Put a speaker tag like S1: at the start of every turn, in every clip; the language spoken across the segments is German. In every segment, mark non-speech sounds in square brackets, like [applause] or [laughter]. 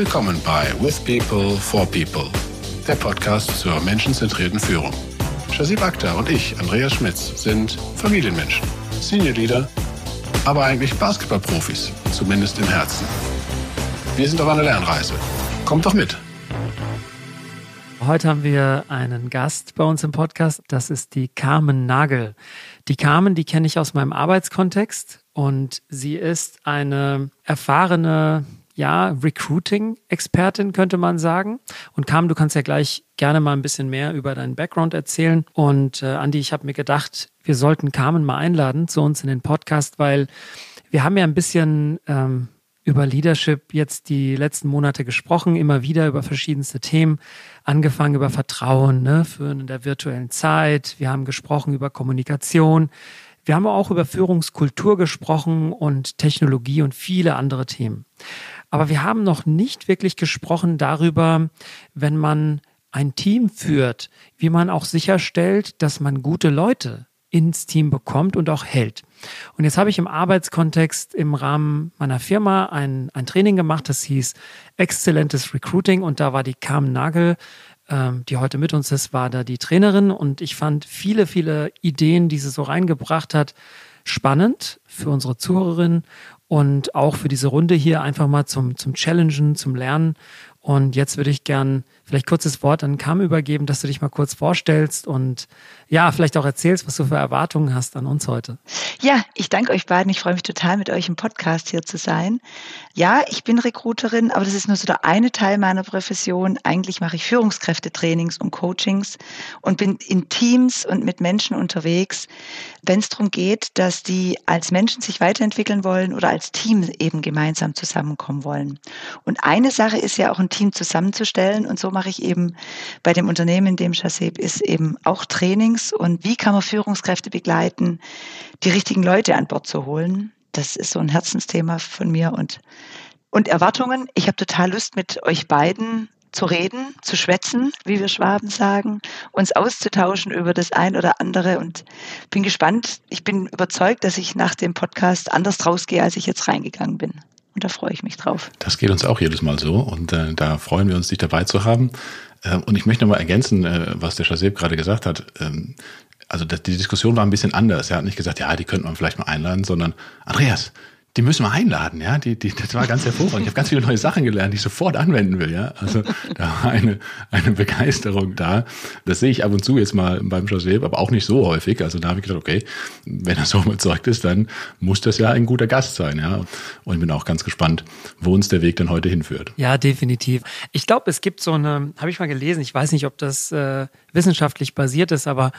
S1: Willkommen bei With People for People, der Podcast zur menschenzentrierten Führung. Shazib Akhtar und ich, Andreas Schmitz, sind Familienmenschen, Senior Leader, aber eigentlich Basketballprofis, zumindest im Herzen. Wir sind auf einer Lernreise. Kommt doch mit!
S2: Heute haben wir einen Gast bei uns im Podcast. Das ist die Carmen Nagel. Die Carmen, die kenne ich aus meinem Arbeitskontext und sie ist eine erfahrene ja, Recruiting-Expertin, könnte man sagen. Und Carmen, du kannst ja gleich gerne mal ein bisschen mehr über deinen Background erzählen. Und äh, Andi, ich habe mir gedacht, wir sollten Carmen mal einladen zu uns in den Podcast, weil wir haben ja ein bisschen ähm, über Leadership jetzt die letzten Monate gesprochen, immer wieder über verschiedenste Themen, angefangen über Vertrauen, ne, für in der virtuellen Zeit. Wir haben gesprochen über Kommunikation. Wir haben auch über Führungskultur gesprochen und Technologie und viele andere Themen. Aber wir haben noch nicht wirklich gesprochen darüber, wenn man ein Team führt, wie man auch sicherstellt, dass man gute Leute ins Team bekommt und auch hält. Und jetzt habe ich im Arbeitskontext im Rahmen meiner Firma ein, ein Training gemacht, das hieß Exzellentes Recruiting. Und da war die Carmen Nagel, ähm, die heute mit uns ist, war da die Trainerin. Und ich fand viele, viele Ideen, die sie so reingebracht hat, spannend für unsere Zuhörerinnen und auch für diese Runde hier einfach mal zum, zum Challengen, zum Lernen. Und jetzt würde ich gern vielleicht kurzes Wort an Kam übergeben, dass du dich mal kurz vorstellst und ja, vielleicht auch erzählst, was du für Erwartungen hast an uns heute.
S3: Ja, ich danke euch beiden. Ich freue mich total, mit euch im Podcast hier zu sein. Ja, ich bin Recruiterin, aber das ist nur so der eine Teil meiner Profession. Eigentlich mache ich Führungskräftetrainings und Coachings und bin in Teams und mit Menschen unterwegs, wenn es darum geht, dass die als Menschen sich weiterentwickeln wollen oder als Team eben gemeinsam zusammenkommen wollen. Und eine Sache ist ja auch ein Team zusammenzustellen und so mache ich eben bei dem Unternehmen, in dem Chasseb ist, eben auch Trainings und wie kann man Führungskräfte begleiten, die richtigen Leute an Bord zu holen. Das ist so ein Herzensthema von mir und, und Erwartungen. Ich habe total Lust, mit euch beiden zu reden, zu schwätzen, wie wir Schwaben sagen, uns auszutauschen über das ein oder andere und bin gespannt. Ich bin überzeugt, dass ich nach dem Podcast anders rausgehe, als ich jetzt reingegangen bin. Und da freue ich mich drauf.
S1: Das geht uns auch jedes Mal so und äh, da freuen wir uns, dich dabei zu haben. Äh, und ich möchte noch mal ergänzen, äh, was der Shazeb gerade gesagt hat. Ähm, also die Diskussion war ein bisschen anders. Er hat nicht gesagt, ja, die könnte man vielleicht mal einladen, sondern Andreas, die müssen wir einladen, ja. Die, die, das war ganz hervorragend. Ich habe ganz viele neue Sachen gelernt, die ich sofort anwenden will, ja. Also da war eine, eine Begeisterung da. Das sehe ich ab und zu jetzt mal beim Joseph, aber auch nicht so häufig. Also da habe ich gedacht, okay, wenn er so überzeugt ist, dann muss das ja ein guter Gast sein, ja. Und ich bin auch ganz gespannt, wo uns der Weg dann heute hinführt.
S2: Ja, definitiv. Ich glaube, es gibt so eine, habe ich mal gelesen, ich weiß nicht, ob das äh, wissenschaftlich basiert ist, aber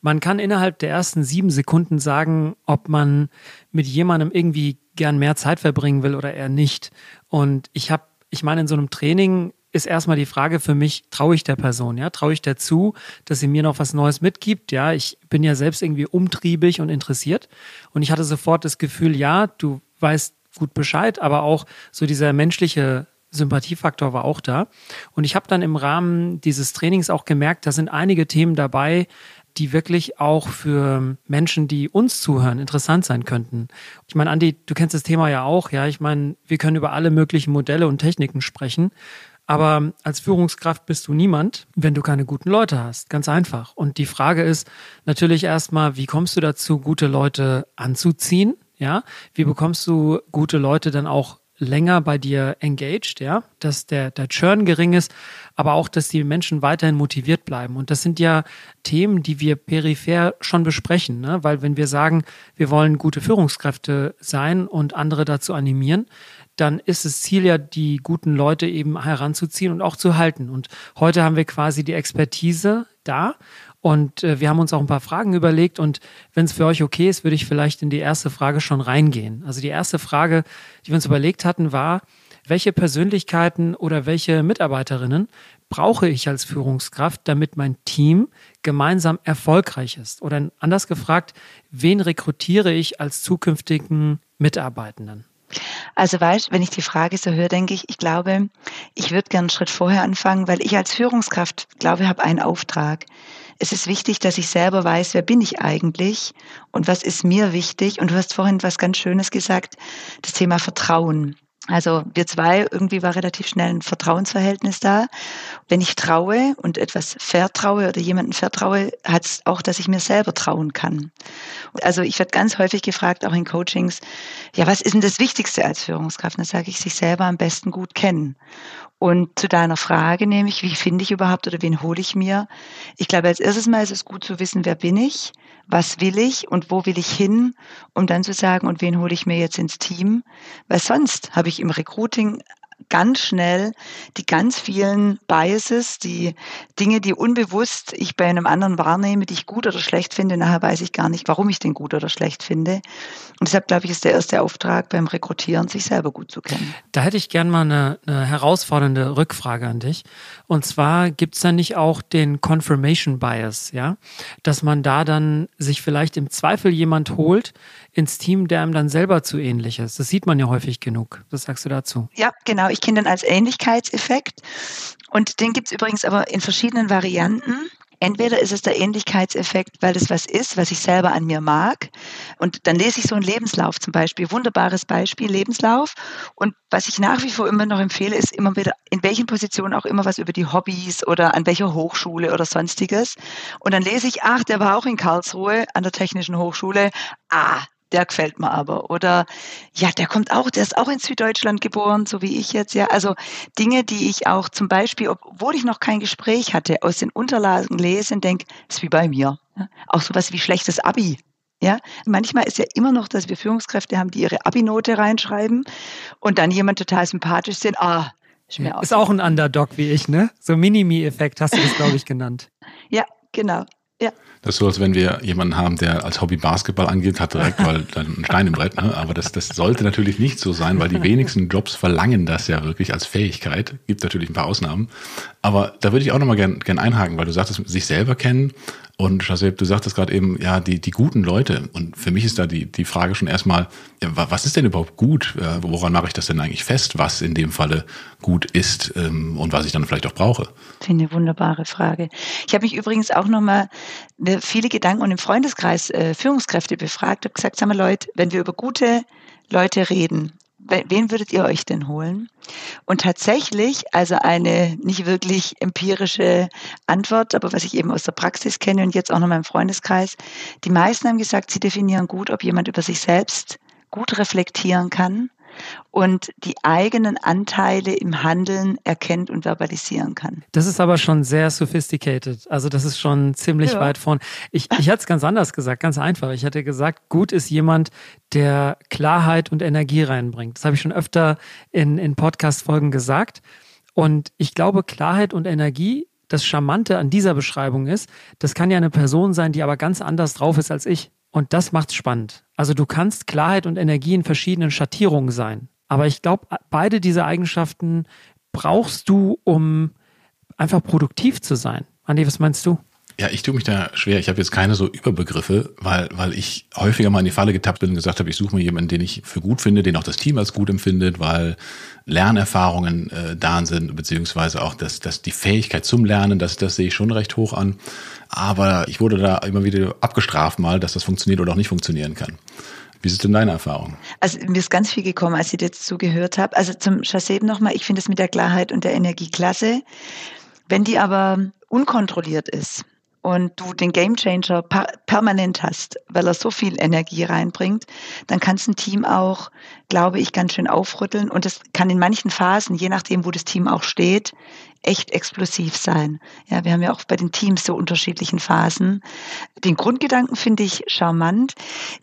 S2: man kann innerhalb der ersten sieben Sekunden sagen, ob man mit jemandem irgendwie gern mehr Zeit verbringen will oder eher nicht. Und ich habe, ich meine, in so einem Training ist erstmal die Frage für mich, traue ich der Person, ja? Traue ich der zu, dass sie mir noch was Neues mitgibt? Ja, ich bin ja selbst irgendwie umtriebig und interessiert. Und ich hatte sofort das Gefühl, ja, du weißt gut Bescheid, aber auch so dieser menschliche Sympathiefaktor war auch da. Und ich habe dann im Rahmen dieses Trainings auch gemerkt, da sind einige Themen dabei, die wirklich auch für Menschen, die uns zuhören, interessant sein könnten. Ich meine, Andi, du kennst das Thema ja auch, ja. Ich meine, wir können über alle möglichen Modelle und Techniken sprechen. Aber als Führungskraft bist du niemand, wenn du keine guten Leute hast. Ganz einfach. Und die Frage ist natürlich erstmal, wie kommst du dazu, gute Leute anzuziehen? Ja, wie bekommst du gute Leute dann auch länger bei dir engaged, ja, dass der, der Churn gering ist, aber auch, dass die Menschen weiterhin motiviert bleiben. Und das sind ja Themen, die wir peripher schon besprechen, ne? weil wenn wir sagen, wir wollen gute Führungskräfte sein und andere dazu animieren, dann ist das Ziel ja, die guten Leute eben heranzuziehen und auch zu halten. Und heute haben wir quasi die Expertise da und äh, wir haben uns auch ein paar Fragen überlegt und wenn es für euch okay ist, würde ich vielleicht in die erste Frage schon reingehen. Also die erste Frage, die wir uns überlegt hatten, war, welche Persönlichkeiten oder welche Mitarbeiterinnen brauche ich als Führungskraft, damit mein Team gemeinsam erfolgreich ist? Oder anders gefragt, wen rekrutiere ich als zukünftigen Mitarbeitenden?
S3: Also weißt, wenn ich die Frage so höre, denke ich, ich glaube, ich würde gerne einen Schritt vorher anfangen, weil ich als Führungskraft glaube, ich habe einen Auftrag es ist wichtig, dass ich selber weiß, wer bin ich eigentlich und was ist mir wichtig. Und du hast vorhin was ganz Schönes gesagt, das Thema Vertrauen. Also wir zwei, irgendwie war relativ schnell ein Vertrauensverhältnis da. Wenn ich traue und etwas vertraue oder jemanden vertraue, hat es auch, dass ich mir selber trauen kann. Also ich werde ganz häufig gefragt, auch in Coachings, ja, was ist denn das Wichtigste als Führungskraft? Dann sage ich, sich selber am besten gut kennen. Und zu deiner Frage nämlich, wie finde ich überhaupt oder wen hole ich mir? Ich glaube, als erstes Mal ist es gut zu wissen, wer bin ich, was will ich und wo will ich hin, um dann zu sagen, und wen hole ich mir jetzt ins Team? Weil sonst habe ich im Recruiting ganz schnell die ganz vielen Biases, die Dinge, die unbewusst ich bei einem anderen wahrnehme, die ich gut oder schlecht finde. Nachher weiß ich gar nicht, warum ich den gut oder schlecht finde. Und deshalb glaube ich, ist der erste Auftrag beim Rekrutieren, sich selber gut zu kennen.
S2: Da hätte ich gern mal eine, eine herausfordernde Rückfrage an dich. Und zwar gibt es da nicht auch den Confirmation Bias, ja? Dass man da dann sich vielleicht im Zweifel jemand holt, ins Team, der einem dann selber zu ähnlich ist. Das sieht man ja häufig genug. Was sagst du dazu?
S3: Ja, genau. Ich kenne den als Ähnlichkeitseffekt. Und den gibt es übrigens aber in verschiedenen Varianten. Entweder ist es der Ähnlichkeitseffekt, weil es was ist, was ich selber an mir mag. Und dann lese ich so einen Lebenslauf zum Beispiel. Wunderbares Beispiel, Lebenslauf. Und was ich nach wie vor immer noch empfehle, ist immer wieder, in welchen Positionen auch immer was über die Hobbys oder an welcher Hochschule oder sonstiges. Und dann lese ich, ach, der war auch in Karlsruhe an der Technischen Hochschule. Ah, der gefällt mir aber. Oder ja, der kommt auch, der ist auch in Süddeutschland geboren, so wie ich jetzt, ja. Also Dinge, die ich auch zum Beispiel, obwohl ich noch kein Gespräch hatte, aus den Unterlagen lese und denke, ist wie bei mir. Ja? Auch sowas wie schlechtes Abi. Ja, manchmal ist ja immer noch, dass wir Führungskräfte haben, die ihre Abi-Note reinschreiben und dann jemand total sympathisch sind. Ah,
S2: ist mir auch. Ist auch ein Underdog wie ich, ne? So Minimi-Effekt hast du das, glaube ich, genannt. [laughs]
S3: ja, genau. Ja.
S1: Das ist so, als wenn wir jemanden haben, der als Hobby Basketball angeht, hat direkt mal [laughs] ein Stein im Brett. Ne? Aber das, das sollte natürlich nicht so sein, weil die wenigsten Jobs verlangen das ja wirklich als Fähigkeit. Gibt natürlich ein paar Ausnahmen. Aber da würde ich auch nochmal gern, gern einhaken, weil du sagtest, sich selber kennen. Und Shazeb, du sagtest gerade eben, ja, die, die guten Leute. Und für mich ist da die, die Frage schon erstmal, was ist denn überhaupt gut? Äh, woran mache ich das denn eigentlich fest, was in dem Falle gut ist ähm, und was ich dann vielleicht auch brauche?
S3: Finde eine wunderbare Frage. Ich habe mich übrigens auch nochmal viele Gedanken und im Freundeskreis äh, Führungskräfte befragt, habe gesagt, sag mal Leute, wenn wir über gute Leute reden, wen würdet ihr euch denn holen? Und tatsächlich, also eine nicht wirklich empirische Antwort, aber was ich eben aus der Praxis kenne und jetzt auch noch in meinem Freundeskreis, die meisten haben gesagt, sie definieren gut, ob jemand über sich selbst gut reflektieren kann und die eigenen Anteile im Handeln erkennt und verbalisieren kann.
S2: Das ist aber schon sehr sophisticated. Also das ist schon ziemlich ja. weit vorn. Ich, ich hatte es ganz anders gesagt, ganz einfach. Ich hatte gesagt, gut ist jemand, der Klarheit und Energie reinbringt. Das habe ich schon öfter in, in Podcast-Folgen gesagt. Und ich glaube, Klarheit und Energie das Charmante an dieser Beschreibung ist, das kann ja eine Person sein, die aber ganz anders drauf ist als ich. Und das macht's spannend. Also du kannst Klarheit und Energie in verschiedenen Schattierungen sein. Aber ich glaube, beide diese Eigenschaften brauchst du, um einfach produktiv zu sein. Andi, was meinst du?
S1: Ja, ich tue mich da schwer. Ich habe jetzt keine so Überbegriffe, weil, weil ich häufiger mal in die Falle getappt bin und gesagt habe, ich suche mir jemanden, den ich für gut finde, den auch das Team als gut empfindet, weil Lernerfahrungen äh, da sind, beziehungsweise auch das, das die Fähigkeit zum Lernen, das, das sehe ich schon recht hoch an. Aber ich wurde da immer wieder abgestraft mal, dass das funktioniert oder auch nicht funktionieren kann. Wie ist denn deine Erfahrung?
S3: Also mir ist ganz viel gekommen, als ich jetzt zugehört habe. Also zum Chassé nochmal, ich finde es mit der Klarheit und der Energie klasse. Wenn die aber unkontrolliert ist, und du den Gamechanger permanent hast, weil er so viel Energie reinbringt, dann kann es ein Team auch, glaube ich, ganz schön aufrütteln. Und es kann in manchen Phasen, je nachdem, wo das Team auch steht, echt explosiv sein. Ja, wir haben ja auch bei den Teams so unterschiedlichen Phasen. Den Grundgedanken finde ich charmant.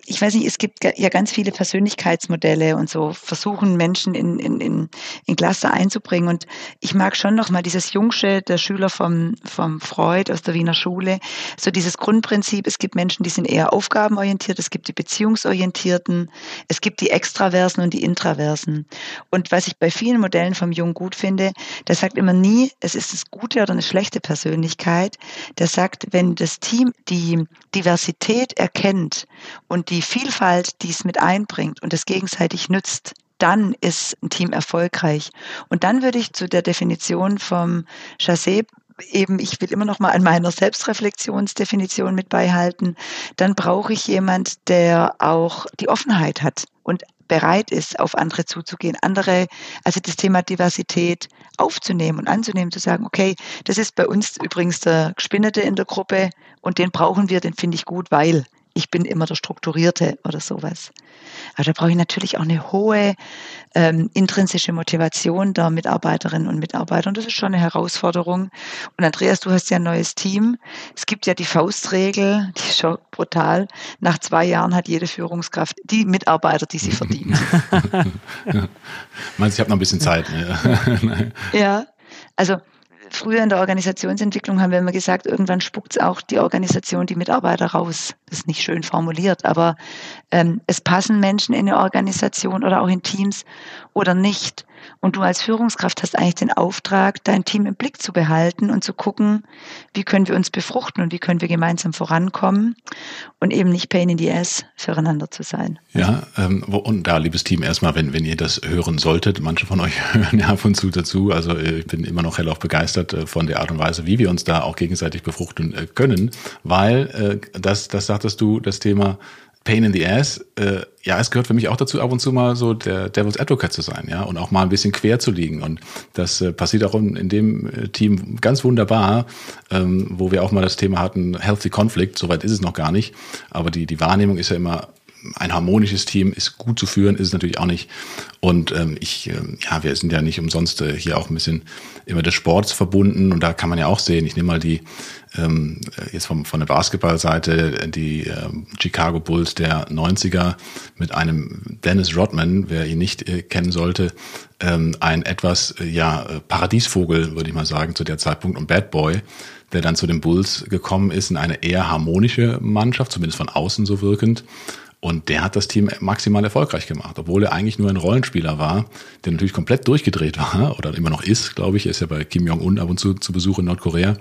S3: Ich weiß nicht, es gibt ja ganz viele Persönlichkeitsmodelle und so versuchen Menschen in, in, in, in Klasse einzubringen. Und ich mag schon noch mal dieses Jungsche, der Schüler vom, vom Freud aus der Wiener Schule, so dieses Grundprinzip, es gibt Menschen, die sind eher aufgabenorientiert, es gibt die beziehungsorientierten, es gibt die Extraversen und die Intraversen. Und was ich bei vielen Modellen vom Jung gut finde, der sagt immer nie, es ist das gute oder eine schlechte Persönlichkeit, der sagt, wenn das Team die Diversität erkennt und die Vielfalt, die es mit einbringt und es gegenseitig nützt, dann ist ein Team erfolgreich. Und dann würde ich zu der Definition vom Chassé eben, ich will immer noch mal an meiner Selbstreflexionsdefinition mit beihalten, dann brauche ich jemand, der auch die Offenheit hat und bereit ist, auf andere zuzugehen, andere, also das Thema Diversität aufzunehmen und anzunehmen, zu sagen, okay, das ist bei uns übrigens der Gespinnete in der Gruppe und den brauchen wir, den finde ich gut, weil ich bin immer der Strukturierte oder sowas. Aber da brauche ich natürlich auch eine hohe ähm, intrinsische Motivation der Mitarbeiterinnen und Mitarbeiter. Und das ist schon eine Herausforderung. Und Andreas, du hast ja ein neues Team. Es gibt ja die Faustregel, die ist schon brutal. Nach zwei Jahren hat jede Führungskraft die Mitarbeiter, die sie [laughs] verdient.
S1: Meinst du, ich habe noch ein bisschen Zeit?
S3: Ne? ja, also früher in der Organisationsentwicklung haben wir immer gesagt, irgendwann spuckt es auch die Organisation, die Mitarbeiter raus. Das ist nicht schön formuliert, aber ähm, es passen Menschen in eine Organisation oder auch in Teams oder nicht. Und du als Führungskraft hast eigentlich den Auftrag, dein Team im Blick zu behalten und zu gucken, wie können wir uns befruchten und wie können wir gemeinsam vorankommen und eben nicht Pain in the Ass füreinander zu sein.
S1: Ja, ähm, und da, liebes Team, erstmal, wenn, wenn ihr das hören solltet, manche von euch [laughs] hören ja ab und zu dazu, also äh, ich bin immer noch hellauf begeistert äh, von der Art und Weise, wie wir uns da auch gegenseitig befruchten äh, können, weil das, das sagtest du, das Thema Pain in the Ass, äh, ja, es gehört für mich auch dazu, ab und zu mal so der Devil's Advocate zu sein, ja, und auch mal ein bisschen quer zu liegen. Und das äh, passiert auch in, dem äh, Team ganz wunderbar, ähm, wo wir auch mal das Thema hatten, Healthy Conflict, soweit ist es noch gar nicht. Aber die, die Wahrnehmung ist ja immer, ein harmonisches Team ist gut zu führen, ist es natürlich auch nicht. Und ähm, ich, äh, ja, wir sind ja nicht umsonst äh, hier auch ein bisschen immer des Sports verbunden. Und da kann man ja auch sehen, ich nehme mal die ähm, jetzt vom, von der Basketballseite die äh, Chicago Bulls der 90er mit einem Dennis Rodman, wer ihn nicht äh, kennen sollte, ähm, ein etwas äh, ja Paradiesvogel, würde ich mal sagen, zu der Zeitpunkt und Bad Boy, der dann zu den Bulls gekommen ist in eine eher harmonische Mannschaft, zumindest von außen so wirkend. Und der hat das Team maximal erfolgreich gemacht, obwohl er eigentlich nur ein Rollenspieler war, der natürlich komplett durchgedreht war [laughs] oder immer noch ist, glaube ich. Er ist ja bei Kim Jong-un ab und zu zu Besuch in Nordkorea.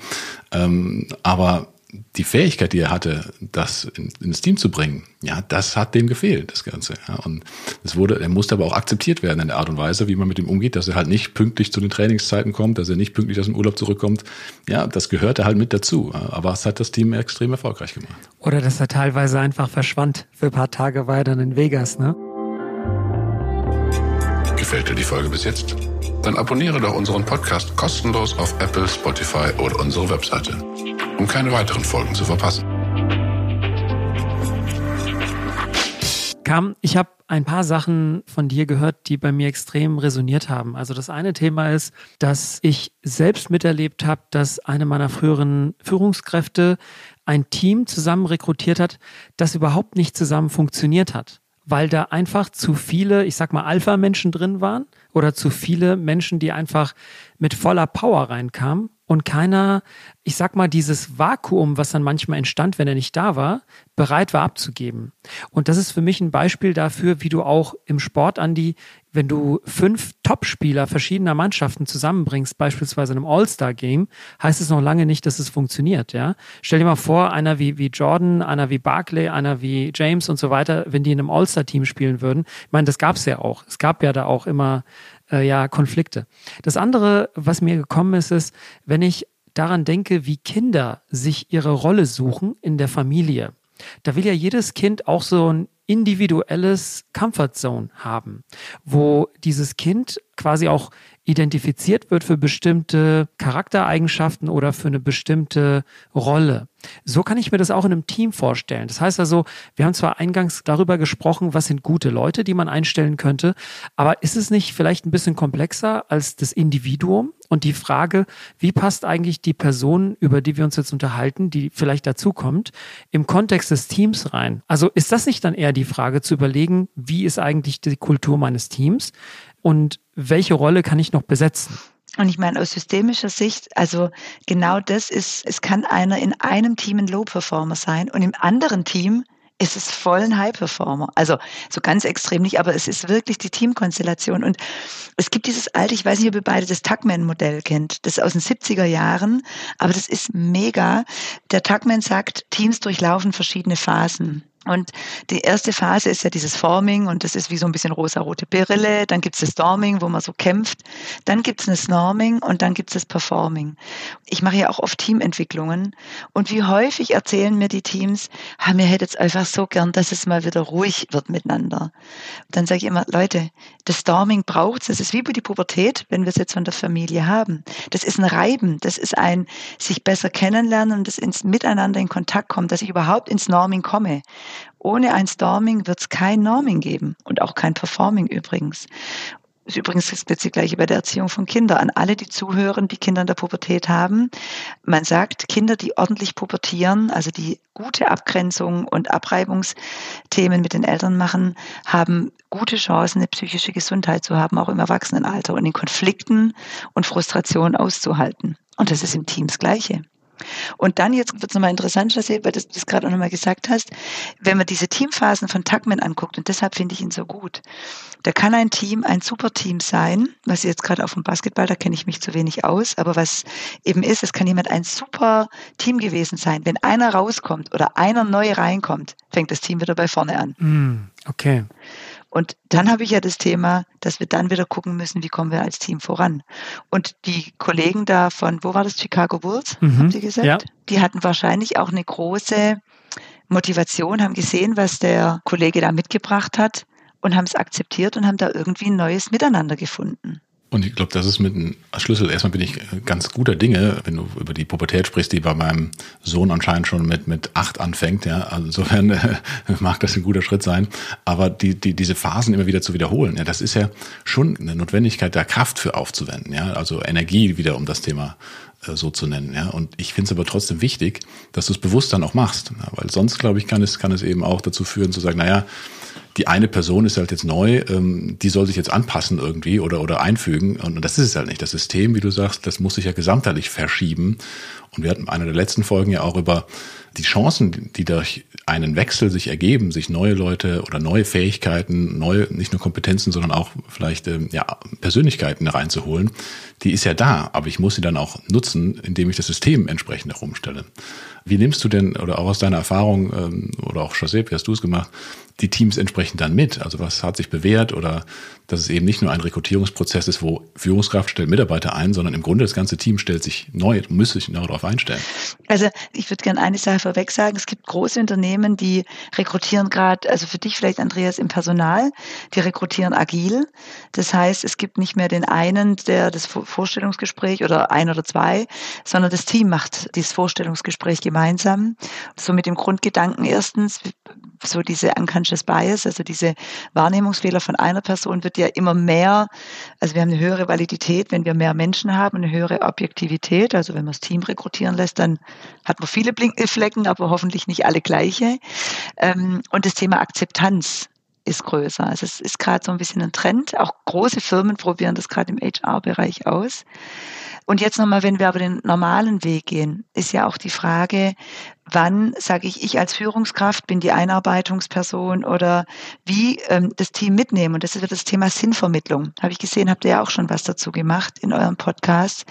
S1: Ähm, aber die Fähigkeit, die er hatte, das in, ins Team zu bringen, ja, das hat dem gefehlt, das Ganze. Ja. Und es wurde, er musste aber auch akzeptiert werden in der Art und Weise, wie man mit ihm umgeht, dass er halt nicht pünktlich zu den Trainingszeiten kommt, dass er nicht pünktlich aus dem Urlaub zurückkommt. Ja, das gehörte halt mit dazu. Aber es hat das Team extrem erfolgreich gemacht.
S2: Oder dass er teilweise einfach verschwand. Für ein paar Tage war er dann in Vegas, ne?
S4: Gefällt dir die Folge bis jetzt? Dann abonniere doch unseren Podcast kostenlos auf Apple, Spotify oder unsere Webseite um keine weiteren Folgen zu verpassen.
S2: Kam, ich habe ein paar Sachen von dir gehört, die bei mir extrem resoniert haben. Also das eine Thema ist, dass ich selbst miterlebt habe, dass eine meiner früheren Führungskräfte ein Team zusammen rekrutiert hat, das überhaupt nicht zusammen funktioniert hat, weil da einfach zu viele, ich sag mal, Alpha-Menschen drin waren oder zu viele Menschen, die einfach mit voller Power reinkamen und keiner, ich sag mal, dieses Vakuum, was dann manchmal entstand, wenn er nicht da war, bereit war abzugeben. Und das ist für mich ein Beispiel dafür, wie du auch im Sport, Andi, wenn du fünf Topspieler verschiedener Mannschaften zusammenbringst, beispielsweise in einem All-Star-Game, heißt es noch lange nicht, dass es funktioniert, ja. Stell dir mal vor, einer wie, wie Jordan, einer wie Barclay, einer wie James und so weiter, wenn die in einem All-Star-Team spielen würden. Ich meine, das gab es ja auch. Es gab ja da auch immer äh, ja Konflikte. Das andere, was mir gekommen ist, ist, wenn ich daran denke, wie Kinder sich ihre Rolle suchen in der Familie. Da will ja jedes Kind auch so ein individuelles Comfort Zone haben, wo dieses Kind quasi auch identifiziert wird für bestimmte Charaktereigenschaften oder für eine bestimmte Rolle. So kann ich mir das auch in einem Team vorstellen. Das heißt also, wir haben zwar eingangs darüber gesprochen, was sind gute Leute, die man einstellen könnte, aber ist es nicht vielleicht ein bisschen komplexer als das Individuum und die Frage, wie passt eigentlich die Person, über die wir uns jetzt unterhalten, die vielleicht dazukommt, im Kontext des Teams rein? Also ist das nicht dann eher die Frage zu überlegen, wie ist eigentlich die Kultur meines Teams? und welche Rolle kann ich noch besetzen?
S3: Und ich meine, aus systemischer Sicht, also genau das ist, es kann einer in einem Team ein Low-Performer sein und im anderen Team ist es voll ein High-Performer. Also so ganz extrem nicht, aber es ist wirklich die Teamkonstellation. Und es gibt dieses alte, ich weiß nicht, ob ihr beide das Tuckman-Modell kennt, das ist aus den 70er Jahren, aber das ist mega. Der Tuckman sagt, Teams durchlaufen verschiedene Phasen. Und die erste Phase ist ja dieses Forming und das ist wie so ein bisschen rosa-rote Brille. Dann gibt es das Storming, wo man so kämpft. Dann gibt es Norming und dann gibt es das Performing. Ich mache ja auch oft Teamentwicklungen und wie häufig erzählen mir die Teams, ah, mir hätte jetzt einfach so gern, dass es mal wieder ruhig wird miteinander. Dann sage ich immer, Leute, das Storming braucht es. Das ist wie bei die Pubertät, wenn wir es jetzt von der Familie haben. Das ist ein Reiben, das ist ein sich besser kennenlernen und das ins Miteinander in Kontakt kommen, dass ich überhaupt ins Norming komme. Ohne ein Storming wird es kein Norming geben und auch kein Performing übrigens. Ist übrigens das gleiche bei der Erziehung von Kindern. An alle, die zuhören, die Kinder in der Pubertät haben. Man sagt, Kinder, die ordentlich pubertieren, also die gute Abgrenzung und Abreibungsthemen mit den Eltern machen, haben gute Chancen, eine psychische Gesundheit zu haben, auch im Erwachsenenalter und in Konflikten und Frustration auszuhalten. Und das ist im Team das Gleiche. Und dann, jetzt wird es nochmal interessant, weil du das gerade auch nochmal gesagt hast, wenn man diese Teamphasen von Tuckman anguckt, und deshalb finde ich ihn so gut, da kann ein Team ein super Team sein, was jetzt gerade auf dem Basketball, da kenne ich mich zu wenig aus, aber was eben ist, es kann jemand ein super Team gewesen sein. Wenn einer rauskommt oder einer neu reinkommt, fängt das Team wieder bei vorne an.
S2: Mm, okay.
S3: Und dann habe ich ja das Thema, dass wir dann wieder gucken müssen, wie kommen wir als Team voran. Und die Kollegen da von, wo war das, Chicago Bulls, mhm. haben Sie gesagt? Ja. Die hatten wahrscheinlich auch eine große Motivation, haben gesehen, was der Kollege da mitgebracht hat und haben es akzeptiert und haben da irgendwie ein neues Miteinander gefunden.
S1: Und ich glaube, das ist mit einem Schlüssel. Erstmal bin ich ganz guter Dinge, wenn du über die Pubertät sprichst, die bei meinem Sohn anscheinend schon mit, mit acht anfängt. Ja, also insofern [laughs] äh, mag das ein guter Schritt sein. Aber die, die, diese Phasen immer wieder zu wiederholen, ja, das ist ja schon eine Notwendigkeit, da Kraft für aufzuwenden. Ja, also Energie wieder, um das Thema äh, so zu nennen. Ja, und ich finde es aber trotzdem wichtig, dass du es bewusst dann auch machst. Ja, weil sonst, glaube ich, kann es, kann es eben auch dazu führen, zu sagen, naja, die eine Person ist halt jetzt neu, ähm, die soll sich jetzt anpassen irgendwie oder, oder einfügen. Und, und das ist es halt nicht. Das System, wie du sagst, das muss sich ja gesamtheitlich verschieben. Und wir hatten in einer der letzten Folgen ja auch über die Chancen, die durch einen Wechsel sich ergeben, sich neue Leute oder neue Fähigkeiten, neue, nicht nur Kompetenzen, sondern auch vielleicht ähm, ja, Persönlichkeiten reinzuholen, die ist ja da, aber ich muss sie dann auch nutzen, indem ich das System entsprechend herumstelle. Wie nimmst du denn, oder auch aus deiner Erfahrung, ähm, oder auch José, wie hast du es gemacht, die Teams entsprechend dann mit? Also was hat sich bewährt oder dass es eben nicht nur ein Rekrutierungsprozess ist, wo Führungskraft stellt Mitarbeiter ein, sondern im Grunde das ganze Team stellt sich neu, muss sich neu darauf einstellen.
S3: Also ich würde gerne eine Sache vorweg sagen. Es gibt große Unternehmen, die rekrutieren gerade, also für dich vielleicht, Andreas, im Personal, die rekrutieren agil. Das heißt, es gibt nicht mehr den einen, der das Vorstellungsgespräch oder ein oder zwei, sondern das Team macht dieses Vorstellungsgespräch gemeinsam. So mit dem Grundgedanken erstens, so diese unconscious bias, also diese Wahrnehmungsfehler von einer Person wird ja immer mehr, also wir haben eine höhere Validität, wenn wir mehr Menschen haben, eine höhere Objektivität, also wenn man das Team rekrutieren lässt, dann hat man viele Blinkflecken, aber hoffentlich nicht alle gleiche. Ähm, und das Thema Akzeptanz ist größer. Also es ist gerade so ein bisschen ein Trend. Auch große Firmen probieren das gerade im HR-Bereich aus. Und jetzt nochmal, wenn wir aber den normalen Weg gehen, ist ja auch die Frage, wann sage ich, ich als Führungskraft bin die Einarbeitungsperson oder wie ähm, das Team mitnehmen. Und das ist das Thema Sinnvermittlung. Habe ich gesehen, habt ihr ja auch schon was dazu gemacht in eurem Podcast.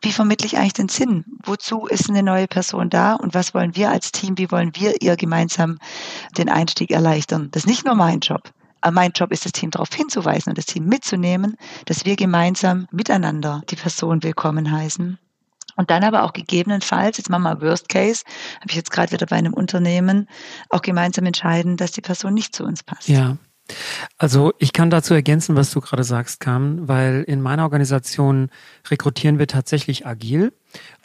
S3: Wie vermittle ich eigentlich den Sinn? Wozu ist eine neue Person da und was wollen wir als Team, wie wollen wir ihr gemeinsam den Einstieg erleichtern? Das ist nicht nur mein Job. Aber mein Job ist, das Team darauf hinzuweisen und das Team mitzunehmen, dass wir gemeinsam miteinander die Person willkommen heißen. Und dann aber auch gegebenenfalls, jetzt machen wir mal Worst Case, habe ich jetzt gerade wieder bei einem Unternehmen, auch gemeinsam entscheiden, dass die Person nicht zu uns passt.
S2: Ja. Also ich kann dazu ergänzen, was du gerade sagst, Kam, weil in meiner Organisation rekrutieren wir tatsächlich agil.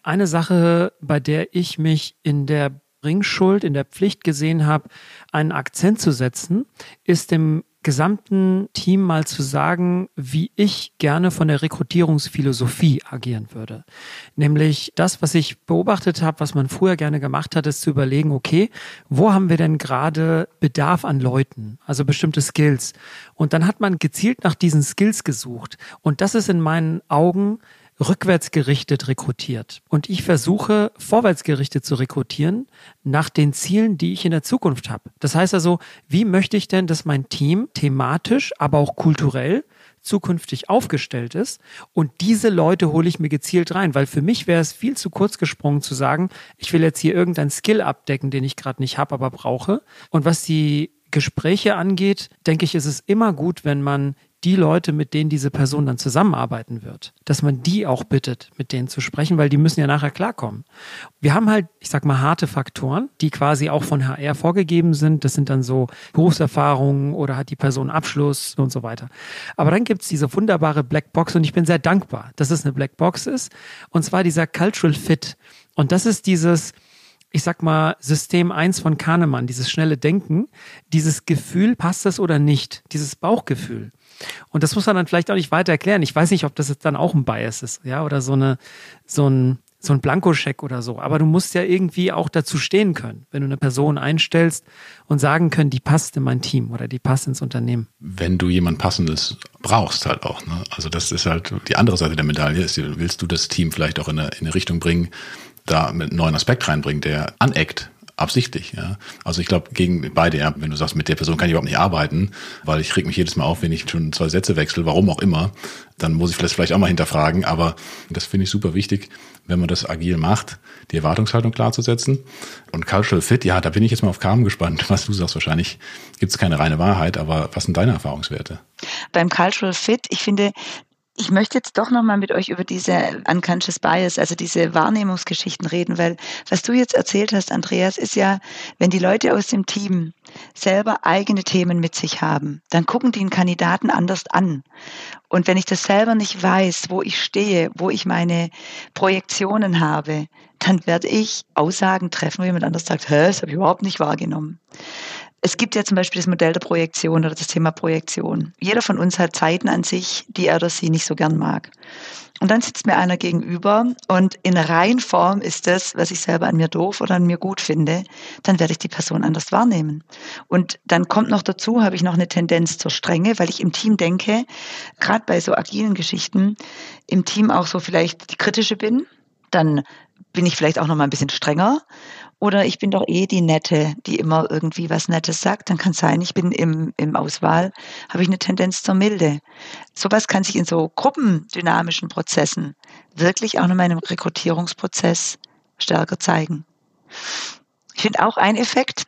S2: Eine Sache, bei der ich mich in der Bringschuld, in der Pflicht gesehen habe, einen Akzent zu setzen, ist dem gesamten Team mal zu sagen, wie ich gerne von der Rekrutierungsphilosophie agieren würde. Nämlich das, was ich beobachtet habe, was man früher gerne gemacht hat, ist zu überlegen, okay, wo haben wir denn gerade Bedarf an Leuten, also bestimmte Skills. Und dann hat man gezielt nach diesen Skills gesucht. Und das ist in meinen Augen rückwärtsgerichtet rekrutiert. Und ich versuche, vorwärtsgerichtet zu rekrutieren nach den Zielen, die ich in der Zukunft habe. Das heißt also, wie möchte ich denn, dass mein Team thematisch, aber auch kulturell zukünftig aufgestellt ist und diese Leute hole ich mir gezielt rein, weil für mich wäre es viel zu kurz gesprungen zu sagen, ich will jetzt hier irgendeinen Skill abdecken, den ich gerade nicht habe, aber brauche. Und was die Gespräche angeht, denke ich, ist es immer gut, wenn man die Leute, mit denen diese Person dann zusammenarbeiten wird, dass man die auch bittet, mit denen zu sprechen, weil die müssen ja nachher klarkommen. Wir haben halt, ich sag mal, harte Faktoren, die quasi auch von HR vorgegeben sind. Das sind dann so Berufserfahrungen oder hat die Person Abschluss und so weiter. Aber dann gibt's diese wunderbare Blackbox und ich bin sehr dankbar, dass es eine Blackbox ist. Und zwar dieser Cultural Fit. Und das ist dieses, ich sag mal, System 1 von Kahnemann, dieses schnelle Denken, dieses Gefühl, passt das oder nicht, dieses Bauchgefühl. Und das muss man dann vielleicht auch nicht weiter erklären. Ich weiß nicht, ob das jetzt dann auch ein Bias ist, ja, oder so eine, so ein, so ein Blankoscheck oder so. Aber du musst ja irgendwie auch dazu stehen können, wenn du eine Person einstellst und sagen können, die passt in mein Team oder die passt ins Unternehmen.
S1: Wenn du jemand Passendes brauchst halt auch, ne? Also das ist halt die andere Seite der Medaille. Ist, willst du das Team vielleicht auch in eine, in eine Richtung bringen, da mit einem neuen Aspekt reinbringen, der aneckt, absichtlich. Ja. Also ich glaube, gegen beide, ja, wenn du sagst, mit der Person kann ich überhaupt nicht arbeiten, weil ich reg mich jedes Mal auf, wenn ich schon zwei Sätze wechsle, warum auch immer, dann muss ich das vielleicht auch mal hinterfragen. Aber das finde ich super wichtig, wenn man das agil macht, die Erwartungshaltung klarzusetzen. Und Cultural Fit, ja, da bin ich jetzt mal auf Carmen gespannt, was du sagst. Wahrscheinlich gibt es keine reine Wahrheit, aber was sind deine Erfahrungswerte?
S3: Beim Cultural Fit, ich finde, ich möchte jetzt doch nochmal mit euch über diese Unconscious Bias, also diese Wahrnehmungsgeschichten reden, weil was du jetzt erzählt hast, Andreas, ist ja, wenn die Leute aus dem Team selber eigene Themen mit sich haben, dann gucken die einen Kandidaten anders an. Und wenn ich das selber nicht weiß, wo ich stehe, wo ich meine Projektionen habe, dann werde ich Aussagen treffen, wo jemand anders sagt, hä, das habe ich überhaupt nicht wahrgenommen. Es gibt ja zum Beispiel das Modell der Projektion oder das Thema Projektion. Jeder von uns hat Zeiten an sich, die er oder sie nicht so gern mag. Und dann sitzt mir einer gegenüber und in Reihenform ist das, was ich selber an mir doof oder an mir gut finde, dann werde ich die Person anders wahrnehmen. Und dann kommt noch dazu, habe ich noch eine Tendenz zur Strenge, weil ich im Team denke, gerade bei so agilen Geschichten, im Team auch so vielleicht die kritische bin, dann bin ich vielleicht auch noch mal ein bisschen strenger oder ich bin doch eh die Nette, die immer irgendwie was Nettes sagt. Dann kann es sein, ich bin im, im Auswahl, habe ich eine Tendenz zur Milde. Sowas kann sich in so gruppendynamischen Prozessen wirklich auch in meinem Rekrutierungsprozess stärker zeigen. Ich finde auch ein Effekt,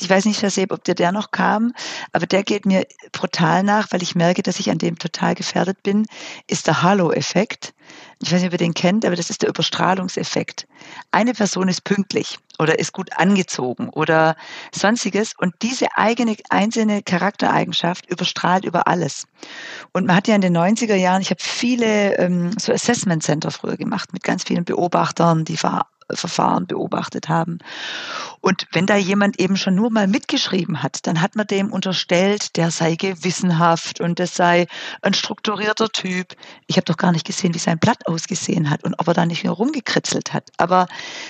S3: ich weiß nicht, Herr Seb, ob dir der noch kam, aber der geht mir brutal nach, weil ich merke, dass ich an dem total gefährdet bin, ist der Halo-Effekt. Ich weiß nicht, ob ihr den kennt, aber das ist der Überstrahlungseffekt. Eine Person ist pünktlich oder ist gut angezogen oder sonstiges und diese eigene einzelne Charaktereigenschaft überstrahlt über alles. Und man hat ja in den 90er Jahren, ich habe viele ähm, so Assessment Center früher gemacht mit ganz vielen Beobachtern, die Verfahren beobachtet haben. Und wenn da jemand eben schon nur mal mitgeschrieben hat, dann hat man dem unterstellt, der sei gewissenhaft und das sei ein strukturierter Typ. Ich habe doch gar nicht gesehen, wie sein Blatt ausgesehen hat und ob er da nicht mehr rumgekritzelt hat. Aber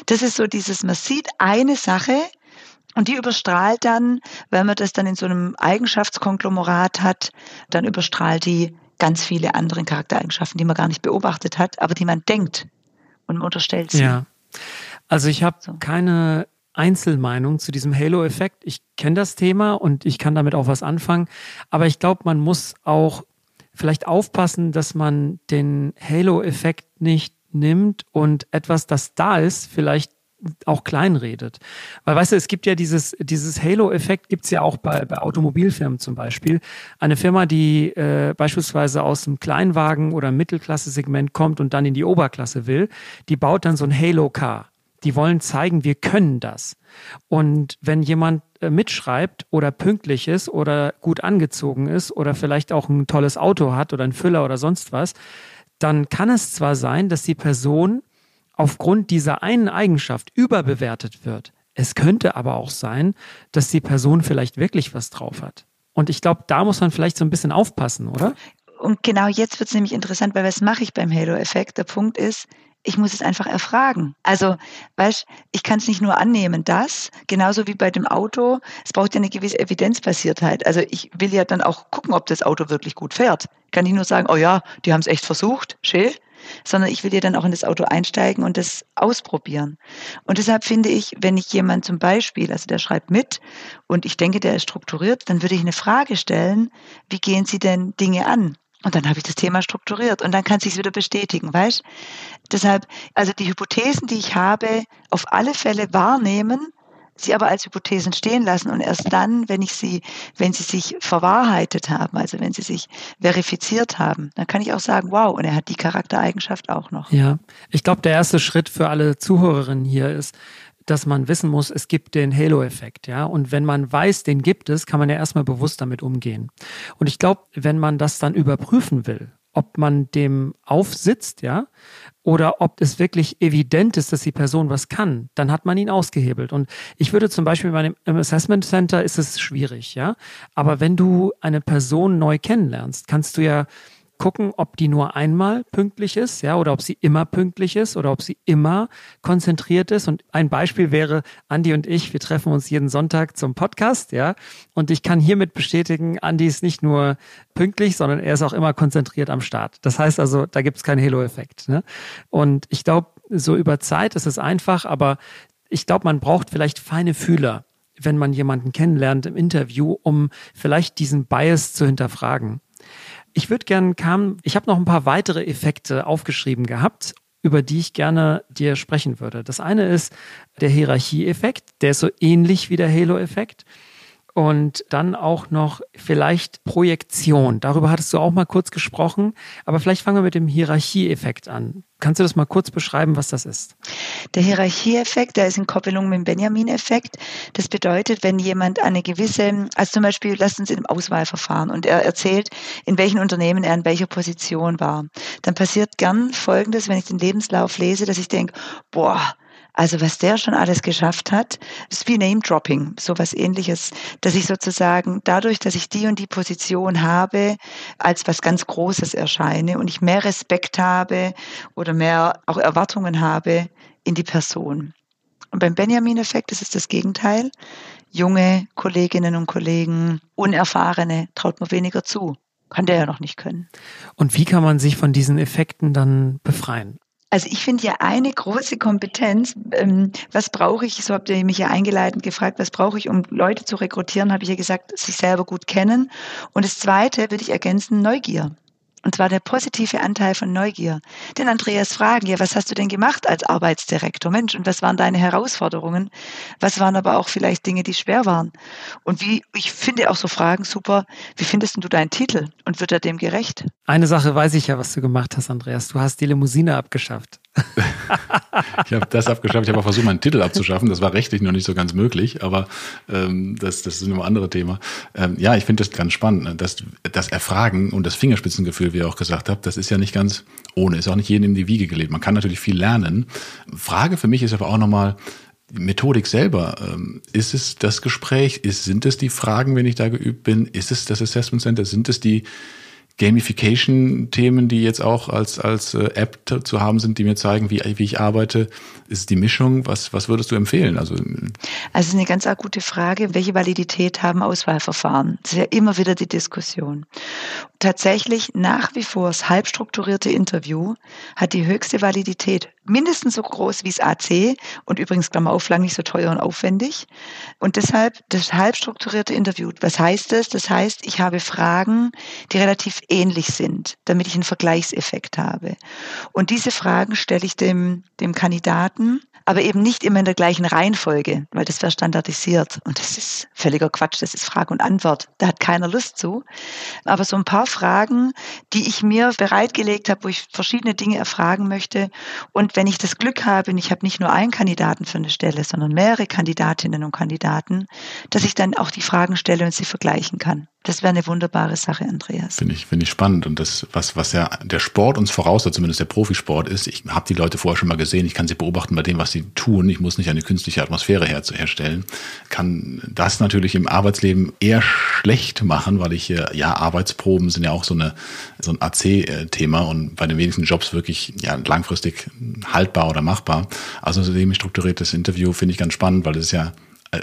S3: das ist so dieses, man sieht eine Sache, und die überstrahlt dann, wenn man das dann in so einem Eigenschaftskonglomerat hat, dann überstrahlt die ganz viele andere Charaktereigenschaften, die man gar nicht beobachtet hat, aber die man denkt und man unterstellt sie.
S2: Ja. Also ich habe so. keine Einzelmeinung zu diesem Halo-Effekt. Ich kenne das Thema und ich kann damit auch was anfangen. Aber ich glaube, man muss auch vielleicht aufpassen, dass man den Halo-Effekt nicht nimmt und etwas, das da ist, vielleicht auch kleinredet. Weil weißt du, es gibt ja dieses, dieses Halo-Effekt gibt es ja auch bei, bei Automobilfirmen zum Beispiel. Eine Firma, die äh, beispielsweise aus dem Kleinwagen- oder Mittelklasse-Segment kommt und dann in die Oberklasse will, die baut dann so ein Halo-Car. Die wollen zeigen, wir können das. Und wenn jemand äh, mitschreibt oder pünktlich ist oder gut angezogen ist oder vielleicht auch ein tolles Auto hat oder ein Füller oder sonst was, dann kann es zwar sein, dass die Person aufgrund dieser einen Eigenschaft überbewertet wird. Es könnte aber auch sein, dass die Person vielleicht wirklich was drauf hat. Und ich glaube, da muss man vielleicht so ein bisschen aufpassen, oder?
S3: Und genau jetzt wird es nämlich interessant, weil was mache ich beim Halo-Effekt? Der Punkt ist, ich muss es einfach erfragen. Also, weißt, ich kann es nicht nur annehmen, das, genauso wie bei dem Auto, es braucht ja eine gewisse Evidenzbasiertheit. Also ich will ja dann auch gucken, ob das Auto wirklich gut fährt. Kann ich nur sagen, oh ja, die haben es echt versucht, schön sondern ich will ja dann auch in das Auto einsteigen und das ausprobieren. Und deshalb finde ich, wenn ich jemand zum Beispiel, also der schreibt mit und ich denke, der ist strukturiert, dann würde ich eine Frage stellen, wie gehen Sie denn Dinge an? Und dann habe ich das Thema strukturiert und dann kann es sich wieder bestätigen, weißt? Deshalb, also die Hypothesen, die ich habe, auf alle Fälle wahrnehmen, sie aber als Hypothesen stehen lassen und erst dann, wenn ich sie, wenn sie sich verwahrheitet haben, also wenn sie sich verifiziert haben, dann kann ich auch sagen, wow, und er hat die Charaktereigenschaft auch noch.
S2: Ja, ich glaube, der erste Schritt für alle Zuhörerinnen hier ist, dass man wissen muss, es gibt den Halo-Effekt, ja. Und wenn man weiß, den gibt es, kann man ja erstmal bewusst damit umgehen. Und ich glaube, wenn man das dann überprüfen will, ob man dem aufsitzt, ja, oder ob es wirklich evident ist, dass die Person was kann, dann hat man ihn ausgehebelt. Und ich würde zum Beispiel bei einem Assessment Center ist es schwierig, ja. Aber wenn du eine Person neu kennenlernst, kannst du ja gucken, ob die nur einmal pünktlich ist, ja, oder ob sie immer pünktlich ist oder ob sie immer konzentriert ist. Und ein Beispiel wäre, Andi und ich, wir treffen uns jeden Sonntag zum Podcast, ja. Und ich kann hiermit bestätigen, Andi ist nicht nur pünktlich, sondern er ist auch immer konzentriert am Start. Das heißt also, da gibt es keinen Halo-Effekt. Ne? Und ich glaube, so über Zeit ist es einfach, aber ich glaube, man braucht vielleicht feine Fühler, wenn man jemanden kennenlernt im Interview, um vielleicht diesen Bias zu hinterfragen. Ich würde gerne, Kam, ich habe noch ein paar weitere Effekte aufgeschrieben gehabt, über die ich gerne dir sprechen würde. Das eine ist der Hierarchieeffekt, der ist so ähnlich wie der Halo-Effekt und dann auch noch vielleicht Projektion. Darüber hattest du auch mal kurz gesprochen, aber vielleicht fangen wir mit dem Hierarchieeffekt an. Kannst du das mal kurz beschreiben, was das ist?
S3: Der Hierarchieeffekt, der ist in Koppelung mit dem Benjamin-Effekt. Das bedeutet, wenn jemand eine gewisse, also zum Beispiel, lasst uns in einem Auswahlverfahren und er erzählt, in welchen Unternehmen er in welcher Position war, dann passiert gern Folgendes, wenn ich den Lebenslauf lese, dass ich denke, boah, also was der schon alles geschafft hat, ist wie Name-Dropping, sowas ähnliches, dass ich sozusagen dadurch, dass ich die und die Position habe, als was ganz Großes erscheine und ich mehr Respekt habe oder mehr auch Erwartungen habe in die Person. Und beim Benjamin-Effekt ist es das Gegenteil. Junge Kolleginnen und Kollegen, Unerfahrene, traut man weniger zu. Kann der ja noch nicht können.
S2: Und wie kann man sich von diesen Effekten dann befreien?
S3: Also ich finde ja eine große Kompetenz, ähm, was brauche ich, so habt ihr mich ja eingeleitet gefragt, was brauche ich, um Leute zu rekrutieren, habe ich ja gesagt, sich selber gut kennen. Und das Zweite würde ich ergänzen, Neugier. Und zwar der positive Anteil von Neugier. Den Andreas fragen, ja, was hast du denn gemacht als Arbeitsdirektor? Mensch, und was waren deine Herausforderungen? Was waren aber auch vielleicht Dinge, die schwer waren? Und wie, ich finde auch so Fragen super, wie findest du deinen Titel? Und wird er dem gerecht?
S2: Eine Sache weiß ich ja, was du gemacht hast, Andreas. Du hast die Limousine abgeschafft. [laughs]
S1: ich habe das abgeschafft. Ich habe auch versucht, meinen Titel abzuschaffen. Das war rechtlich noch nicht so ganz möglich, aber ähm, das, das ist ein anderes Thema. Ähm, ja, ich finde das ganz spannend. Ne? Das, das Erfragen und das Fingerspitzengefühl, wie ihr auch gesagt habt, das ist ja nicht ganz ohne. Ist auch nicht jedem in die Wiege gelegt. Man kann natürlich viel lernen. Frage für mich ist aber auch nochmal, Methodik selber, ähm, ist es das Gespräch? Ist, sind es die Fragen, wenn ich da geübt bin? Ist es das Assessment Center? Sind es die Gamification-Themen, die jetzt auch als, als äh, App zu haben sind, die mir zeigen, wie, wie ich arbeite? Ist die Mischung? Was, was würdest du empfehlen?
S3: Also, also eine ganz gute Frage. Welche Validität haben Auswahlverfahren? Das ist ja immer wieder die Diskussion. Tatsächlich nach wie vor das halbstrukturierte Interview hat die höchste Validität mindestens so groß wie das AC und übrigens, Klammer auf, lang nicht so teuer und aufwendig. Und deshalb das halbstrukturierte Interview. Was heißt das? Das heißt, ich habe Fragen, die relativ ähnlich sind, damit ich einen Vergleichseffekt habe. Und diese Fragen stelle ich dem, dem Kandidaten aber eben nicht immer in der gleichen Reihenfolge, weil das wäre standardisiert. Und das ist völliger Quatsch, das ist Frage und Antwort. Da hat keiner Lust zu. Aber so ein paar Fragen, die ich mir bereitgelegt habe, wo ich verschiedene Dinge erfragen möchte. Und wenn ich das Glück habe, und ich habe nicht nur einen Kandidaten für eine Stelle, sondern mehrere Kandidatinnen und Kandidaten, dass ich dann auch die Fragen stelle und sie vergleichen kann. Das wäre eine wunderbare Sache, Andreas.
S1: Finde ich, finde ich spannend. Und das, was, was ja der Sport uns voraus hat, zumindest der Profisport ist, ich habe die Leute vorher schon mal gesehen, ich kann sie beobachten bei dem, was sie tun. Ich muss nicht eine künstliche Atmosphäre herstellen. Kann das natürlich im Arbeitsleben eher schlecht machen, weil ich ja, Arbeitsproben sind ja auch so eine, so ein AC-Thema und bei den wenigsten Jobs wirklich, ja, langfristig haltbar oder machbar. Also so ein strukturiertes Interview finde ich ganz spannend, weil es ist ja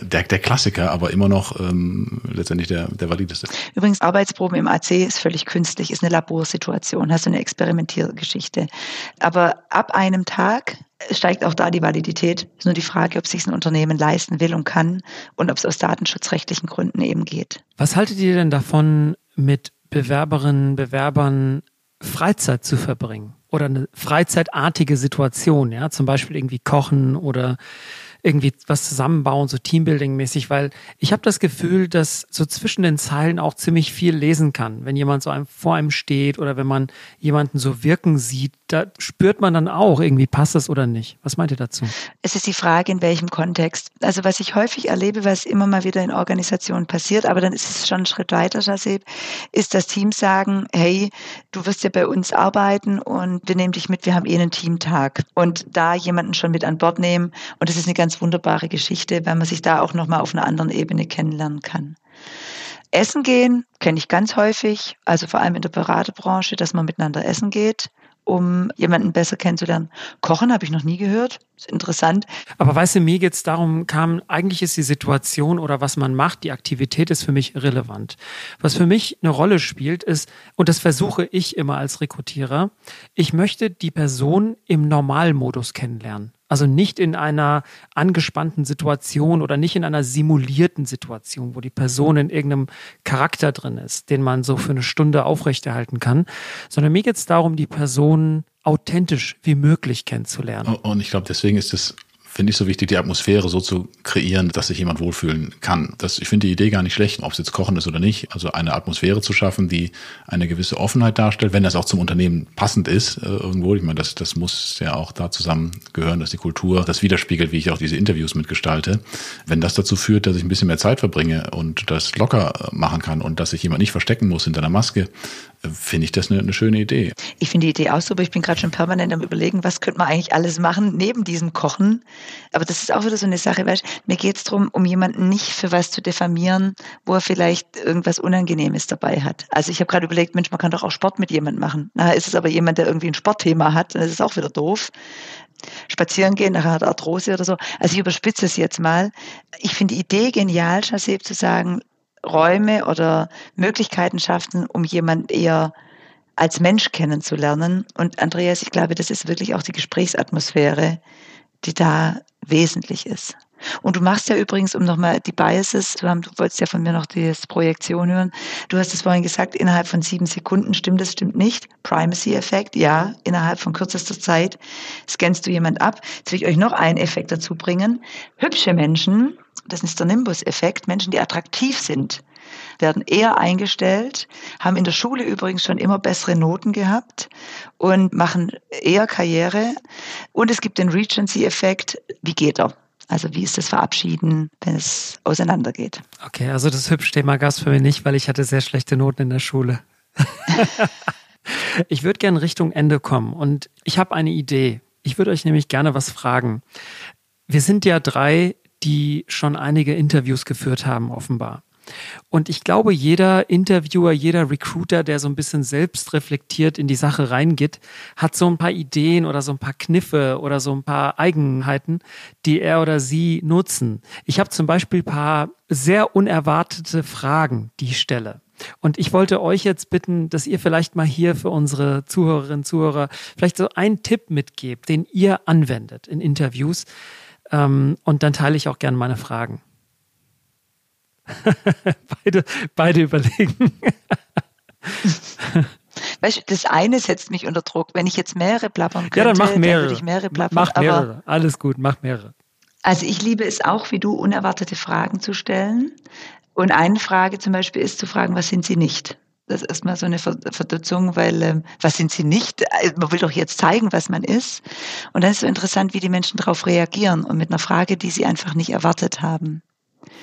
S1: der, der Klassiker, aber immer noch ähm, letztendlich der, der valideste.
S3: Übrigens, Arbeitsproben im AC ist völlig künstlich, ist eine Laborsituation, hast du eine Experimentiergeschichte. Aber ab einem Tag steigt auch da die Validität. Ist nur die Frage, ob sich ein Unternehmen leisten will und kann und ob es aus datenschutzrechtlichen Gründen eben geht.
S2: Was haltet ihr denn davon, mit Bewerberinnen, Bewerbern Freizeit zu verbringen oder eine freizeitartige Situation, ja, zum Beispiel irgendwie kochen oder irgendwie was zusammenbauen, so Teambuilding-mäßig, weil ich habe das Gefühl, dass so zwischen den Zeilen auch ziemlich viel lesen kann. Wenn jemand so einem, vor einem steht oder wenn man jemanden so wirken sieht, da spürt man dann auch irgendwie, passt das oder nicht. Was meint ihr dazu?
S3: Es ist die Frage, in welchem Kontext. Also was ich häufig erlebe, was immer mal wieder in Organisationen passiert, aber dann ist es schon ein Schritt weiter, Jaseb, ist, dass Teams sagen, hey, du wirst ja bei uns arbeiten und wir nehmen dich mit, wir haben eh einen Teamtag. Und da jemanden schon mit an Bord nehmen und das ist eine ganz wunderbare Geschichte, weil man sich da auch nochmal auf einer anderen Ebene kennenlernen kann. Essen gehen kenne ich ganz häufig, also vor allem in der Beraterbranche, dass man miteinander essen geht um jemanden besser kennenzulernen. Kochen habe ich noch nie gehört. Ist interessant.
S2: Aber weißt du, mir geht darum, kam, eigentlich ist die Situation oder was man macht, die Aktivität ist für mich relevant. Was für mich eine Rolle spielt, ist, und das versuche ich immer als Rekrutierer, ich möchte die Person im Normalmodus kennenlernen. Also nicht in einer angespannten Situation oder nicht in einer simulierten Situation, wo die Person in irgendeinem Charakter drin ist, den man so für eine Stunde aufrechterhalten kann, sondern mir geht es darum, die Person authentisch wie möglich kennenzulernen.
S1: Und ich glaube, deswegen ist es finde ich so wichtig, die Atmosphäre so zu kreieren, dass sich jemand wohlfühlen kann. Das, ich finde die Idee gar nicht schlecht, ob es jetzt Kochen ist oder nicht. Also eine Atmosphäre zu schaffen, die eine gewisse Offenheit darstellt, wenn das auch zum Unternehmen passend ist äh, irgendwo. Ich meine, das, das muss ja auch da zusammengehören, dass die Kultur das widerspiegelt, wie ich auch diese Interviews mitgestalte. Wenn das dazu führt, dass ich ein bisschen mehr Zeit verbringe und das locker machen kann und dass sich jemand nicht verstecken muss hinter einer Maske, finde ich das eine, eine, schöne Idee.
S3: Ich finde die Idee auch super. Ich bin gerade schon permanent am überlegen, was könnte man eigentlich alles machen neben diesem Kochen. Aber das ist auch wieder so eine Sache, weißt mir geht es darum, um jemanden nicht für was zu diffamieren, wo er vielleicht irgendwas Unangenehmes dabei hat. Also ich habe gerade überlegt, Mensch, man kann doch auch Sport mit jemandem machen. Nachher ist es aber jemand, der irgendwie ein Sportthema hat, dann ist es auch wieder doof spazieren gehen, nachher hat Arthrose oder so. Also ich überspitze es jetzt mal. Ich finde die Idee genial, Shasib, zu sagen, Räume oder Möglichkeiten schaffen, um jemanden eher als Mensch kennenzulernen. Und Andreas, ich glaube, das ist wirklich auch die Gesprächsatmosphäre, die da wesentlich ist. Und du machst ja übrigens, um nochmal die Biases zu haben, du wolltest ja von mir noch die Projektion hören. Du hast es vorhin gesagt, innerhalb von sieben Sekunden stimmt das, stimmt nicht. Primacy-Effekt, ja, innerhalb von kürzester Zeit scannst du jemand ab. Jetzt will ich euch noch einen Effekt dazu bringen. Hübsche Menschen das ist der Nimbus-Effekt, Menschen, die attraktiv sind, werden eher eingestellt, haben in der Schule übrigens schon immer bessere Noten gehabt und machen eher Karriere. Und es gibt den Regency-Effekt, wie geht er? Also wie ist das Verabschieden, wenn es auseinandergeht?
S2: Okay, also das Hübsch-Thema gab es für mich nicht, weil ich hatte sehr schlechte Noten in der Schule. [laughs] ich würde gerne Richtung Ende kommen und ich habe eine Idee. Ich würde euch nämlich gerne was fragen. Wir sind ja drei die schon einige Interviews geführt haben, offenbar. Und ich glaube, jeder Interviewer, jeder Recruiter, der so ein bisschen selbst reflektiert in die Sache reingeht, hat so ein paar Ideen oder so ein paar Kniffe oder so ein paar Eigenheiten, die er oder sie nutzen. Ich habe zum Beispiel paar sehr unerwartete Fragen, die ich stelle. Und ich wollte euch jetzt bitten, dass ihr vielleicht mal hier für unsere Zuhörerinnen und Zuhörer vielleicht so einen Tipp mitgebt, den ihr anwendet in Interviews, ähm, und dann teile ich auch gerne meine Fragen. [laughs] beide, beide überlegen. [laughs]
S3: Weißt du, das eine setzt mich unter Druck. Wenn ich jetzt mehrere plappern könnte,
S2: ja, dann mach mehrere.
S3: Dann würde ich mehrere plappern.
S2: Mach mehrere. Alles gut, mach mehrere.
S3: Also ich liebe es auch, wie du, unerwartete Fragen zu stellen. Und eine Frage zum Beispiel ist zu fragen, was sind sie nicht? Das ist erstmal so eine Verdutzung, weil ähm, was sind sie nicht? Äh, man will doch jetzt zeigen, was man ist. Und dann ist so interessant, wie die Menschen darauf reagieren und mit einer Frage, die sie einfach nicht erwartet haben.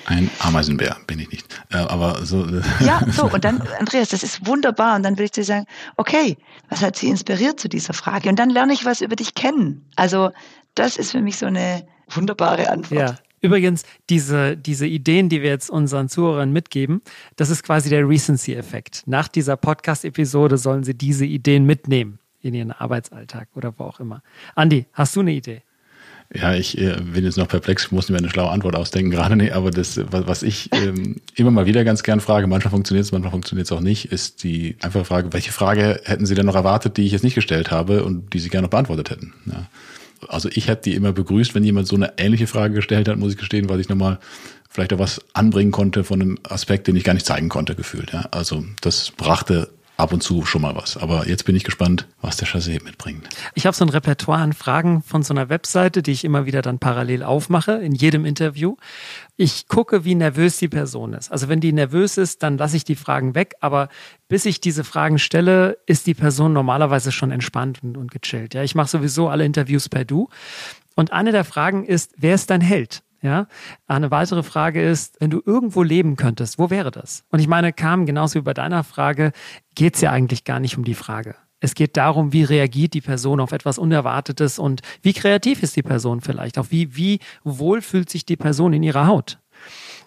S1: Ein Ameisenbär bin ich nicht. Äh, aber so.
S3: Äh, ja, so. [laughs] Und dann, Andreas, das ist wunderbar. Und dann will ich dir sagen, okay, was hat sie inspiriert zu dieser Frage? Und dann lerne ich was über dich kennen. Also, das ist für mich so eine wunderbare Antwort.
S2: Ja. Übrigens, diese, diese Ideen, die wir jetzt unseren Zuhörern mitgeben, das ist quasi der Recency-Effekt. Nach dieser Podcast-Episode sollen sie diese Ideen mitnehmen in ihren Arbeitsalltag oder wo auch immer. Andi, hast du eine Idee?
S1: Ja, ich äh, bin jetzt noch perplex, muss mir eine schlaue Antwort ausdenken gerade nicht, aber das, was ich ähm, immer mal wieder ganz gern frage, manchmal funktioniert es, manchmal funktioniert es auch nicht, ist die einfache Frage, welche Frage hätten Sie denn noch erwartet, die ich jetzt nicht gestellt habe und die Sie gerne noch beantwortet hätten? Ja also ich hätte die immer begrüßt, wenn jemand so eine ähnliche Frage gestellt hat, muss ich gestehen, weil ich nochmal vielleicht auch was anbringen konnte von einem Aspekt, den ich gar nicht zeigen konnte, gefühlt. Ja. Also das brachte ab und zu schon mal was. Aber jetzt bin ich gespannt, was der Chassé mitbringt.
S2: Ich habe so ein Repertoire an Fragen von so einer Webseite, die ich immer wieder dann parallel aufmache in jedem Interview. Ich gucke, wie nervös die Person ist. Also wenn die nervös ist, dann lasse ich die Fragen weg. Aber bis ich diese Fragen stelle, ist die Person normalerweise schon entspannt und, und gechillt. Ja, ich mache sowieso alle Interviews per Du. Und eine der Fragen ist, wer ist dein Held? Ja, eine weitere Frage ist, wenn du irgendwo leben könntest, wo wäre das? Und ich meine, kam genauso wie bei deiner Frage, geht es ja eigentlich gar nicht um die Frage. Es geht darum, wie reagiert die Person auf etwas Unerwartetes und wie kreativ ist die Person vielleicht, auch wie, wie wohl fühlt sich die Person in ihrer Haut.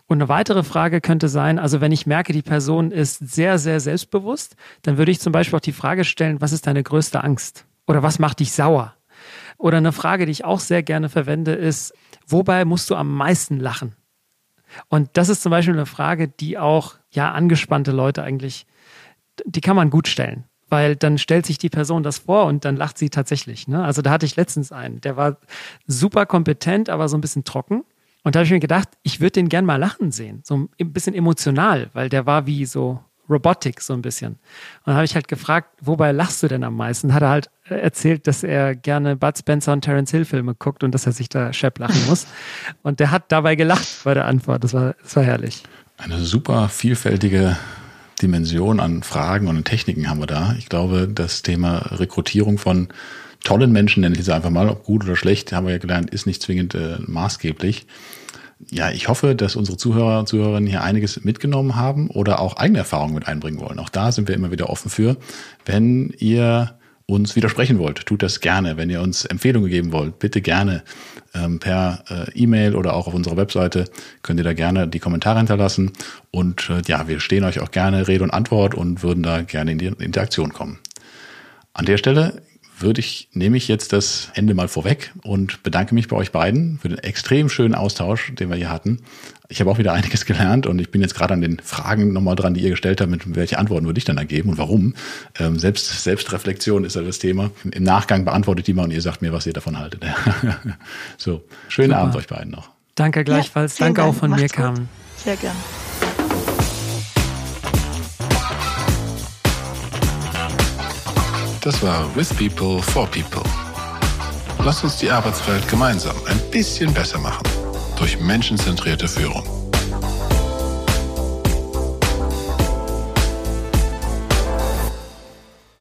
S2: Und eine weitere Frage könnte sein, also wenn ich merke, die Person ist sehr, sehr selbstbewusst, dann würde ich zum Beispiel auch die Frage stellen, was ist deine größte Angst? Oder was macht dich sauer? Oder eine Frage, die ich auch sehr gerne verwende, ist, wobei musst du am meisten lachen? Und das ist zum Beispiel eine Frage, die auch, ja, angespannte Leute eigentlich, die kann man gut stellen. Weil dann stellt sich die Person das vor und dann lacht sie tatsächlich. Ne? Also da hatte ich letztens einen, der war super kompetent, aber so ein bisschen trocken. Und da habe ich mir gedacht, ich würde den gern mal lachen sehen. So ein bisschen emotional, weil der war wie so Robotik so ein bisschen. Und dann habe ich halt gefragt, wobei lachst du denn am meisten? Hat er halt erzählt, dass er gerne Bud Spencer und Terence Hill Filme guckt und dass er sich da schepp lachen muss. [laughs] Und der hat dabei gelacht bei der Antwort. Das war, das war herrlich.
S1: Eine super vielfältige Dimension an Fragen und Techniken haben wir da. Ich glaube, das Thema Rekrutierung von tollen Menschen, nenne ich es einfach mal, ob gut oder schlecht, haben wir ja gelernt, ist nicht zwingend äh, maßgeblich ja, ich hoffe, dass unsere Zuhörer und Zuhörerinnen hier einiges mitgenommen haben oder auch eigene Erfahrungen mit einbringen wollen. Auch da sind wir immer wieder offen für. Wenn ihr uns widersprechen wollt, tut das gerne. Wenn ihr uns Empfehlungen geben wollt, bitte gerne ähm, per äh, E-Mail oder auch auf unserer Webseite könnt ihr da gerne die Kommentare hinterlassen. Und äh, ja, wir stehen euch auch gerne Rede und Antwort und würden da gerne in die Interaktion kommen. An der Stelle würde ich, nehme ich jetzt das Ende mal vorweg und bedanke mich bei euch beiden für den extrem schönen Austausch, den wir hier hatten. Ich habe auch wieder [laughs] einiges gelernt und ich bin jetzt gerade an den Fragen nochmal dran, die ihr gestellt habt, mit welche Antworten würde ich dann ergeben und warum. Ähm, Selbst, Selbstreflexion ist ja das Thema. Im Nachgang beantwortet die mal und ihr sagt mir, was ihr davon haltet. [laughs] so, schönen Super. Abend euch beiden noch.
S2: Danke gleichfalls. Ja, Danke auch von mir, Carmen.
S3: Sehr gern.
S4: Das war With People for People. Lasst uns die Arbeitswelt gemeinsam ein bisschen besser machen durch menschenzentrierte Führung.